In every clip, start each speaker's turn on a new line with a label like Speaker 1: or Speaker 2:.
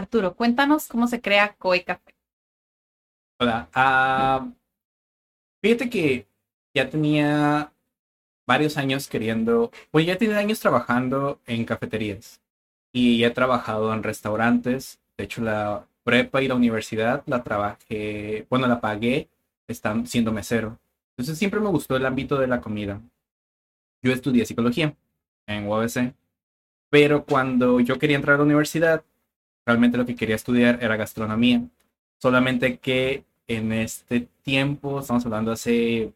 Speaker 1: Arturo, cuéntanos cómo se crea Koi Café.
Speaker 2: Hola. ah, fíjate que ya tenía varios años queriendo, pues ya tenía años trabajando en cafeterías y he trabajado en restaurantes. De hecho, la prepa y la universidad la trabajé, bueno, la pagué están siendo mesero. Entonces siempre me gustó el ámbito de la comida. Yo estudié psicología en UABC, pero cuando yo quería entrar a la universidad, realmente lo que quería estudiar era gastronomía. Solamente que en este tiempo, estamos hablando hace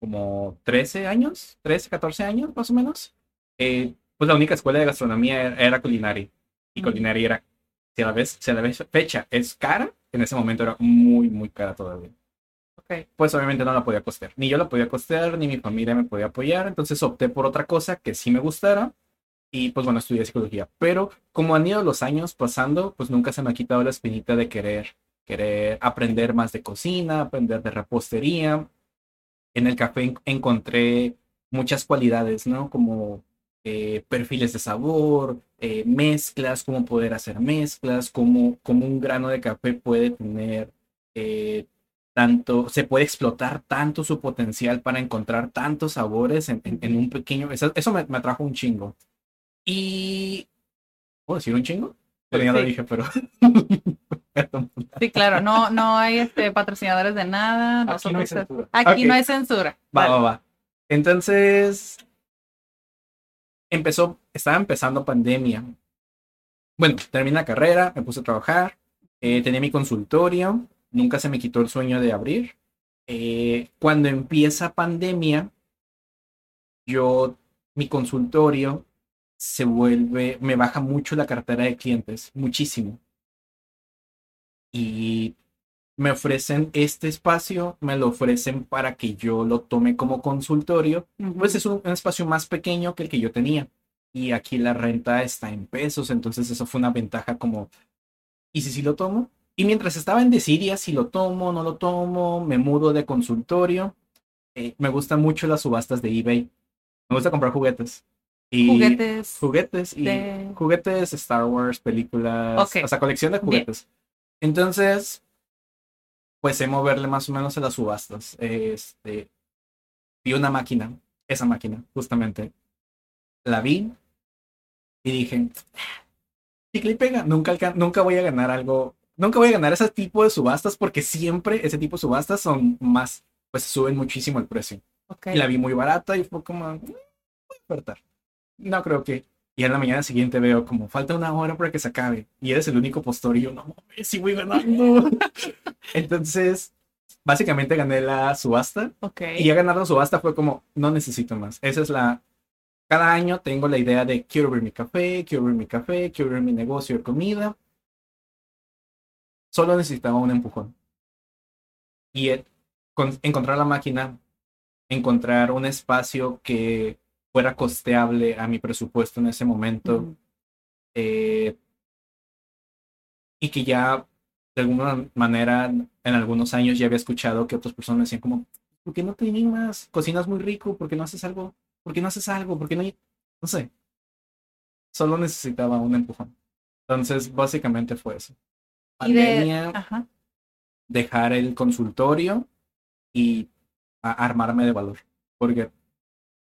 Speaker 2: como 13 años, 13, 14 años más o menos, eh, pues la única escuela de gastronomía era, era culinaria. Y
Speaker 1: Mm.
Speaker 2: culinaria era, si a la vez, si a la vez fecha es cara, en ese momento era muy, muy cara todavía.
Speaker 1: Ok.
Speaker 2: Pues obviamente no la podía costear. Ni yo la podía costear, ni mi familia me podía apoyar. Entonces opté por otra cosa que sí me gustara. Y pues bueno, estudié psicología. Pero como han ido los años pasando, pues nunca se me ha quitado la espinita de querer, querer aprender más de cocina, aprender de repostería. En el café en- encontré muchas cualidades, ¿no? Como eh, perfiles de sabor, eh, mezclas, cómo poder hacer mezclas, cómo, cómo un grano de café puede tener eh, tanto, se puede explotar tanto su potencial para encontrar tantos sabores en, en- en un pequeño, eso, eso me, me atrajo un chingo. Y, ¿puedo decir un chingo? Pero ya lo
Speaker 1: Sí.
Speaker 2: dije, pero...
Speaker 1: Sí, claro, no, no hay este, patrocinadores de nada.
Speaker 2: Aquí no hay
Speaker 1: nosotros-
Speaker 2: censura.
Speaker 1: Aquí
Speaker 2: Ok.
Speaker 1: no hay censura.
Speaker 2: Va, va, va. Entonces, empezó, estaba empezando pandemia. Bueno, terminé la carrera, me puse a trabajar, eh, tenía mi consultorio, nunca se me quitó el sueño de abrir. Eh, cuando empieza pandemia, yo, mi consultorio se vuelve, me baja mucho la cartera de clientes, muchísimo. Y me ofrecen este espacio, me lo ofrecen para que yo lo tome como consultorio, pues es un, un espacio más pequeño que el que yo tenía. Y aquí la renta está en pesos, entonces eso fue una ventaja como, ¿y si sí lo tomo? Y mientras estaba en decidir si lo tomo, no lo tomo, me mudo de consultorio, eh, me gustan mucho las subastas de eBay. Me gusta comprar juguetes. Y
Speaker 1: Juguetes.
Speaker 2: juguetes y
Speaker 1: de-
Speaker 2: juguetes, Star Wars, películas,
Speaker 1: Ok.
Speaker 2: o sea, colección de
Speaker 1: Bien.
Speaker 2: juguetes. Entonces, pues sé moverle más o menos a las subastas. Este, vi una máquina, esa máquina, justamente. La vi y dije, chicle y pega, nunca, nunca voy a ganar algo, nunca voy a ganar ese tipo de subastas porque siempre ese tipo de subastas son más, pues suben muchísimo el precio.
Speaker 1: Ok.
Speaker 2: Y la vi muy barata y fue como, "Mm, voy a ofertar. No creo que. Y en la mañana siguiente veo como falta una hora para que se acabe. Y eres el único postor y yo, no mames, sí voy ganando. Entonces, básicamente gané la subasta.
Speaker 1: Ok.
Speaker 2: Y ya ganar la subasta fue como, no necesito más. Esa es la. Cada año tengo la idea de quiero abrir mi café, quiero abrir mi café, quiero abrir mi negocio de comida. Solo necesitaba un empujón. Y con- encontrar la máquina, encontrar un espacio que fuera costeable a mi presupuesto en ese momento eh, y que ya de alguna manera en algunos años ya había escuchado que otras personas decían como, ¿por qué no te animas? Cocinas muy rico, ¿por qué no haces algo? ¿Por qué no haces algo? ¿Por qué no? No sé. Solo necesitaba un empujón. Entonces, básicamente fue eso.
Speaker 1: De-
Speaker 2: Pandemia,
Speaker 1: Ajá.
Speaker 2: dejar el consultorio y armarme de valor. Porque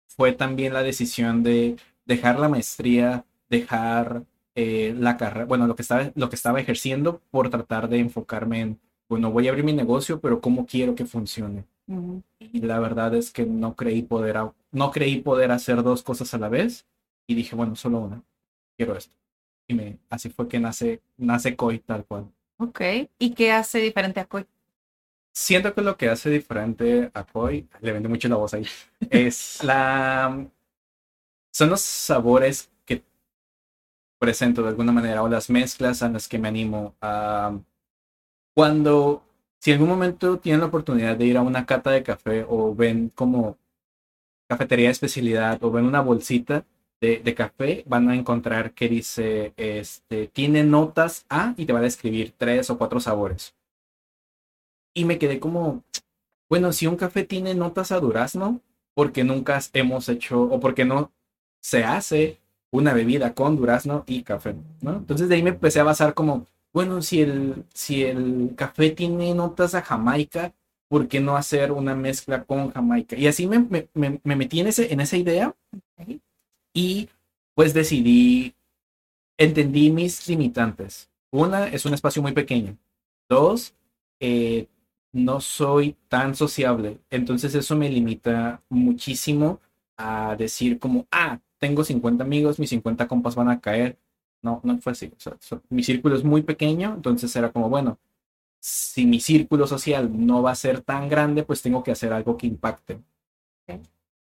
Speaker 2: fue también la decisión de dejar la maestría, dejar eh, la carrera, bueno, lo que, estaba, lo que estaba ejerciendo por tratar de enfocarme en, bueno, voy a abrir mi negocio, pero ¿cómo quiero que funcione? Y la verdad es que no creí poder, no creí poder hacer dos cosas a la vez y dije, bueno, solo una, quiero esto. Y me, así fue que nace, nace Koi tal cual.
Speaker 1: Ok. ¿Y qué hace diferente a Koi?
Speaker 2: Siento que lo que hace diferente a Koi, le vende mucho la voz ahí, es la... Son los sabores que presento de alguna manera o las mezclas a las que me animo a cuando si en algún momento tienen la oportunidad de ir a una cata de café o ven como cafetería de especialidad o ven una bolsita de, de, café, van a encontrar que dice, este, tiene notas A y te va a describir tres o cuatro sabores. Y me quedé como, bueno, si un café tiene notas a durazno, porque nunca hemos hecho o porque no se hace una bebida con durazno y café, ¿no? Entonces de ahí me empecé a basar como, bueno, si el, si el café tiene notas a Jamaica, ¿por qué no hacer una mezcla con Jamaica? Y así me, me, me, metí en, ese, en esa idea y pues decidí, entendí mis limitantes. Una, es un espacio muy pequeño. Dos, eh, no soy tan sociable. Entonces eso me limita muchísimo a decir como, ah, tengo 50 amigos, mis 50 compas van a caer. No, no fue así. mi círculo es muy pequeño, entonces era como, bueno, si mi círculo social no va a ser tan grande, pues tengo que hacer algo que impacte.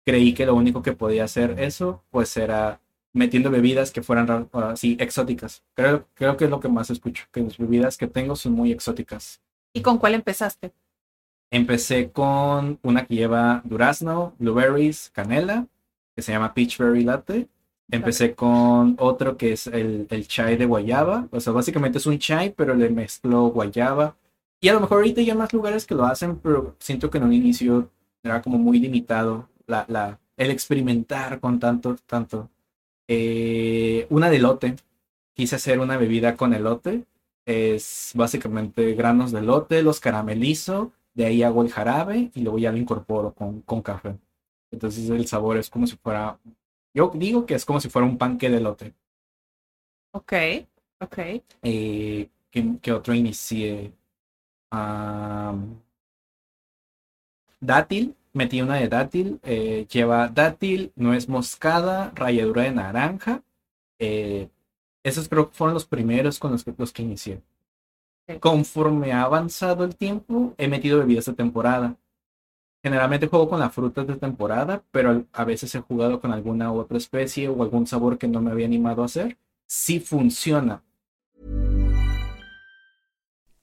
Speaker 2: Creí que lo único que podía hacer eso, pues era metiendo bebidas que fueran así exóticas. Creo, creo que es lo que más escucho, que las bebidas que tengo son muy exóticas.
Speaker 1: ¿Y con cuál empezaste?
Speaker 2: Empecé con una que lleva durazno, blueberries, canela, que se llama Peachberry Latte. Empecé con otro que es el, el, chai de guayaba. O sea, básicamente es un chai, pero le mezclo guayaba. Y a lo mejor ahorita hay más lugares que lo hacen, pero siento que en un inicio era como muy limitado la, la, el experimentar con tanto, tanto. Eh, una de elote. Quise hacer una bebida con elote es básicamente granos de lote, los caramelizo, de ahí hago el jarabe y luego ya lo incorporo con, con café. Entonces el sabor es como si fuera, yo digo que es como si fuera un panque de lote.
Speaker 1: Ok, ok.
Speaker 2: Eh, ¿qué, otro inicié? dátil, metí una de dátil, eh, lleva dátil, nuez moscada, ralladura de naranja, eh, esos creo que fueron los primeros con los que, los que inicié. Conforme ha avanzado el tiempo, he metido bebidas de temporada. Generalmente juego con las frutas de temporada, pero a veces he jugado con alguna otra especie o algún sabor que no me había animado a hacer. Sí funciona.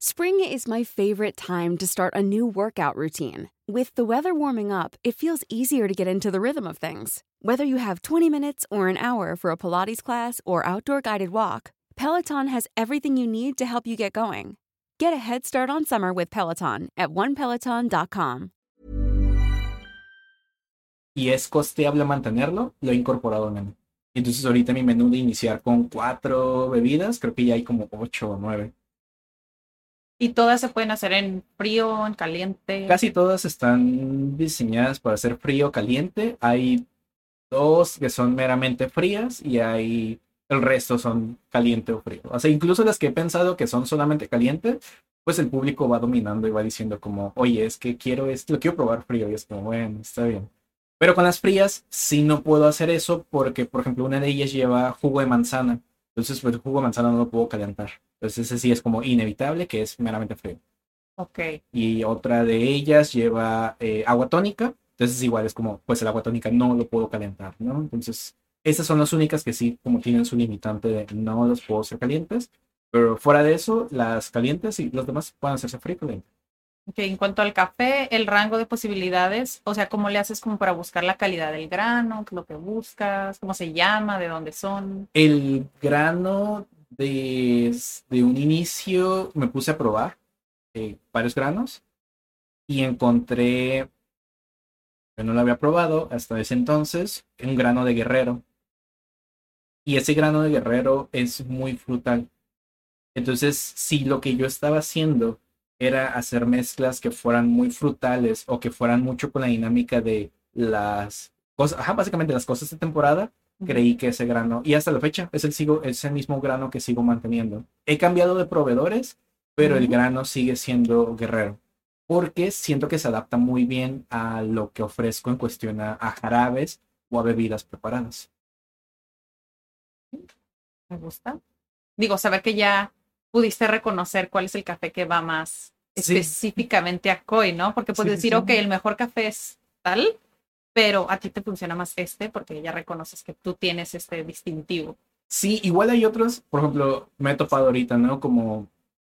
Speaker 3: Spring is my favorite time to start a new workout routine. With the weather warming up, it feels easier to get into the rhythm of things. Whether you have 20 minutes or an hour for a Pilates class or outdoor guided walk, Peloton has everything you need to help you get going. Get a head start on summer with Peloton at onepeloton.com.
Speaker 2: Y es costeable mantenerlo, lo he incorporado en Entonces ahorita mi menú de iniciar con cuatro bebidas, creo que ya hay como ocho o nueve.
Speaker 1: ¿Y todas se pueden hacer en frío, en caliente?
Speaker 2: Casi todas están diseñadas para hacer frío o caliente. Hay dos que son meramente frías y hay el resto son caliente o frío. O sea, incluso las que he pensado que son solamente caliente, pues el público va dominando y va diciendo como, oye, es que quiero esto, lo quiero probar frío. Y es como, bueno, está bien. Pero con las frías sí no puedo hacer eso porque, por ejemplo, una de ellas lleva jugo de manzana. Entonces, pues el jugo de manzana no lo puedo calentar. Entonces, ese sí es como inevitable que es meramente frío.
Speaker 1: Ok.
Speaker 2: Y otra de ellas lleva eh, agua tónica. Entonces, igual es como, pues el agua tónica no lo puedo calentar, ¿no? Entonces, esas son las únicas que sí, como tienen su limitante de no los puedo hacer calientes. Pero fuera de eso, las calientes y los demás pueden hacerse frío caliente.
Speaker 1: Ok, en cuanto al café, el rango de posibilidades, o sea, ¿cómo le haces como para buscar la calidad del grano? ¿Qué es lo que buscas? ¿Cómo se llama? ¿De dónde son?
Speaker 2: El grano desde un inicio me puse a probar eh, varios granos y encontré, que no lo había probado hasta ese entonces, un grano de guerrero. Y ese grano de guerrero es muy frutal. Entonces, si lo que yo estaba haciendo era hacer mezclas que fueran muy frutales o que fueran mucho con la dinámica de las cosas, básicamente las cosas de temporada, creí que ese grano, y hasta la fecha, es el, sigo, es el mismo grano que sigo manteniendo. He cambiado de proveedores, pero el grano sigue siendo guerrero, porque siento que se adapta muy bien a lo que ofrezco en cuestión a, a jarabes o a bebidas preparadas.
Speaker 1: Me gusta. Digo, saber que ya pudiste reconocer cuál es el café que va más
Speaker 2: Sí.
Speaker 1: específicamente a Koi, ¿no? Porque puedes
Speaker 2: Sí,
Speaker 1: decir,
Speaker 2: sí.
Speaker 1: ok, el mejor café es tal, pero a ti te funciona más este porque ya reconoces que tú tienes este distintivo.
Speaker 2: Sí, igual hay otros, por ejemplo, me he topado ahorita, ¿no? Como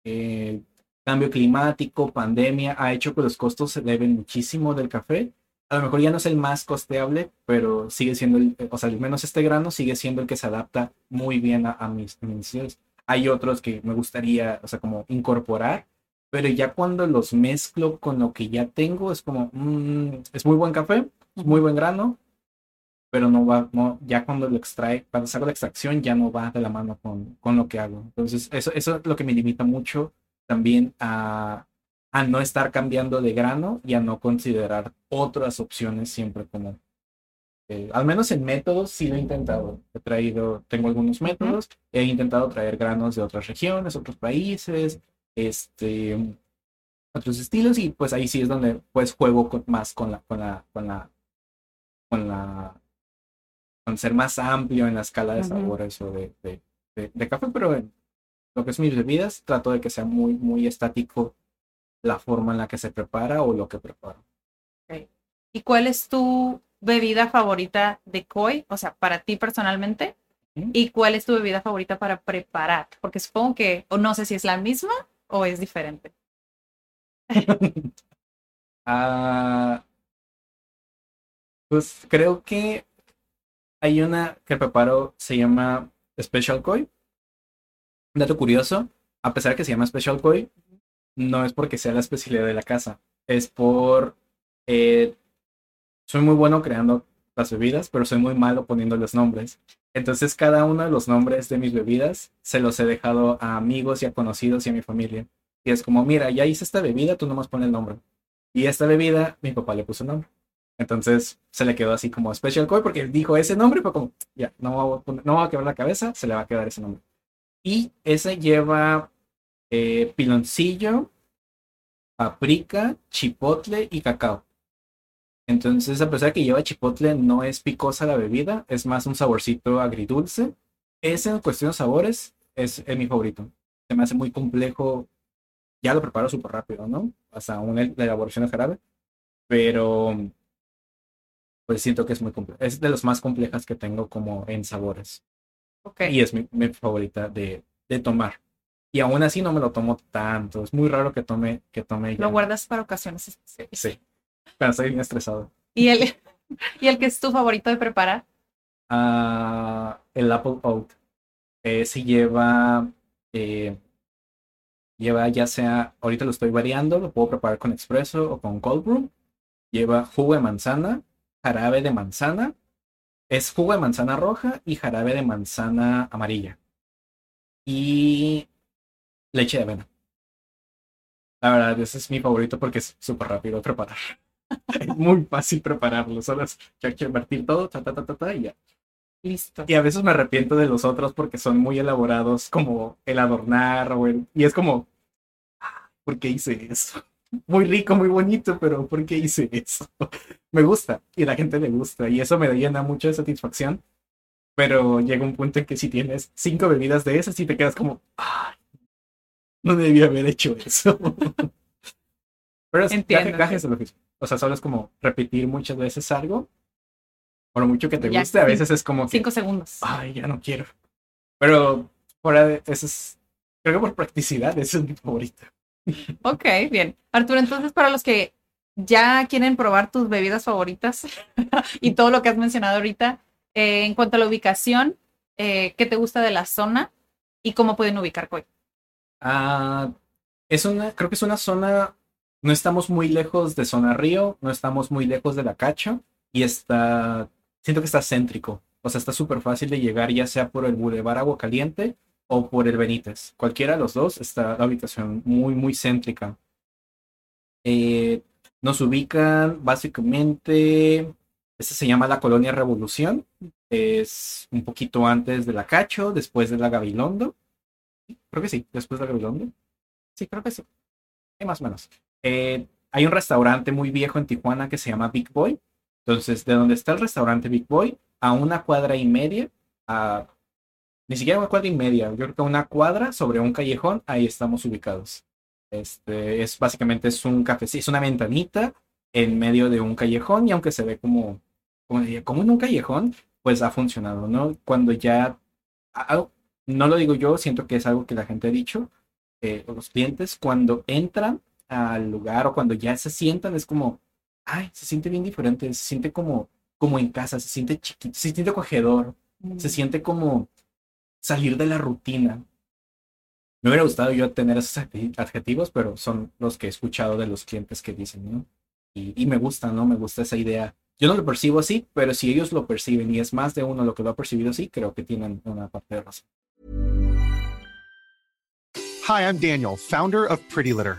Speaker 2: eh, cambio climático, pandemia, ha hecho que los costos se eleven muchísimo del café. A lo mejor ya no es el más costeable, pero sigue siendo, el, o sea, al menos este grano sigue siendo el que se adapta muy bien a, a mis, necesidades. Hay otros que me gustaría, o sea, como incorporar, pero ya cuando los mezclo con lo que ya tengo, es como, mm, es muy buen café, es muy buen grano, pero no va, no, ya cuando lo extrae, cuando saco la extracción, ya no va de la mano con, con lo que hago. Entonces, eso, eso es lo que me limita mucho también a, a no estar cambiando de grano y a no considerar otras opciones siempre como, eh, al menos en métodos sí lo he intentado. He traído, tengo algunos métodos, he intentado traer granos de otras regiones, otros países, este, otros estilos y pues ahí sí es donde pues juego con- más con la, con la, con la, con la, con ser más amplio en la escala de sabores o de, de, de- de café, pero en lo que es mis bebidas trato de que sea muy, muy estático la forma en la que se prepara o lo que preparo.
Speaker 1: ¿Y cuál es tu bebida favorita de Koi? O sea, para ti personalmente. ¿Y cuál es tu bebida favorita para preparar? Porque supongo que, o no sé si es la misma o es diferente.
Speaker 2: Ah, pues creo que hay una que preparo, se llama Special Koi. Un dato curioso, a pesar de que se llama Special Koi, no es porque sea la especialidad de la casa, es por... eh, soy muy bueno creando las bebidas, pero soy muy malo poniendo los nombres. Entonces cada uno de los nombres de mis bebidas se los he dejado a amigos y a conocidos y a mi familia. Y es como, mira, ya hice esta bebida, tú nomás pones el nombre. Y esta bebida, mi papá le puso nombre. Entonces se le quedó así como Special Koi porque dijo ese nombre, fue como, ya, no va a, no va a quebrar la cabeza, se le va a quedar ese nombre. Y ese lleva eh, piloncillo, paprika, chipotle y cacao. Entonces, a pesar de que lleva chipotle, no es picosa la bebida, es más un saborcito agridulce. Ese en cuestión de sabores es, es mi favorito. Se me hace muy complejo. Ya lo preparo súper rápido, ¿no? Hasta una elaboración de jarabe. Pero pues siento que es muy complejo. Es de las más complejas que tengo como en sabores. Y es mi, mi favorita de, de tomar. Y aún así no me lo tomo tanto. Es muy raro que tome, que tome ya.
Speaker 1: Lo guardas para ocasiones especiales.
Speaker 2: Sí. Pero estoy bien estresado.
Speaker 1: ¿Y el, ¿Y el que es tu favorito de preparar?
Speaker 2: Ah, el Apple Oat. Ese lleva, eh, lleva ya sea, ahorita lo estoy variando, lo puedo preparar con expreso o con cold brew. Lleva jugo de manzana, jarabe de manzana, es jugo de manzana roja y jarabe de manzana amarilla. Y leche de avena. La verdad, ese es mi favorito porque es súper rápido de preparar. es muy fácil prepararlo, solo es que hay que invertir todo, ta, ta, ta, ta, ta, y ya.
Speaker 1: Listo.
Speaker 2: Y a veces me arrepiento de los otros porque son muy elaborados, como el adornar o el... Y es como, "Ah, ¿por qué hice eso? Muy rico, muy bonito, pero ¿por qué hice eso? Me gusta y la gente le gusta y eso me llena mucho de satisfacción. Pero llega un punto en que si tienes cinco bebidas de esas y te quedas como, "Ay, no debía haber hecho eso. Pero es
Speaker 1: Entiendo,
Speaker 2: gaje- de lo mismo. O sea, solo es como repetir muchas veces algo. Por mucho que te
Speaker 1: Ya,
Speaker 2: guste, a
Speaker 1: sí.
Speaker 2: veces es como que,
Speaker 1: Cinco segundos.
Speaker 2: ay, ya no quiero. Pero fuera de eso es, creo que por practicidad, ese es mi favorito.
Speaker 1: Ok, bien. Arturo, entonces para los que ya quieren probar tus bebidas favoritas y todo lo que has mencionado ahorita, eh, en cuanto a la ubicación, eh, ¿qué te gusta de la zona y cómo pueden ubicar Coy?
Speaker 2: Ah, es una, creo que es una zona, no estamos muy lejos de Zona Río, no estamos muy lejos de la Cacho y está, siento que está céntrico. O sea, está súper fácil de llegar ya sea por el Boulevard Agua Caliente o por el Benítez. Cualquiera de los dos está la ubicación muy, muy céntrica. Eh, nos ubican básicamente, esta se llama la Colonia Revolución. Es un poquito antes de la Cacho, después de la Gabilondo. Creo que sí, después de la Gabilondo. Sí, creo que sí. Sí, más o menos. Eh, hay un restaurante muy viejo en Tijuana que se llama Big Boy. Entonces, de donde está el restaurante Big Boy, a una cuadra y media, a ni siquiera una cuadra y media, yo creo que una cuadra sobre un callejón, ahí estamos ubicados. Este es básicamente es un café, es una ventanita en medio de un callejón y aunque se ve como, como, como en un callejón, pues ha funcionado, ¿no? Cuando ya, no lo digo yo, siento que es algo que la gente ha dicho, eh, los clientes cuando entran al lugar o cuando ya se sientan es como, ay, se siente bien diferente, se siente como, como en casa, se siente chiquito, se siente acogedor, se siente como salir de la rutina. Me hubiera gustado yo tener esos adjetivos, pero son los que he escuchado de los clientes que dicen, ¿no? Y, y me gusta, ¿no? Me gusta esa idea. Yo no lo percibo así, pero si ellos lo perciben y es más de uno lo que lo ha percibido así, creo que tienen una parte de razón.
Speaker 4: Hi, I'm Daniel, founder of Pretty Litter.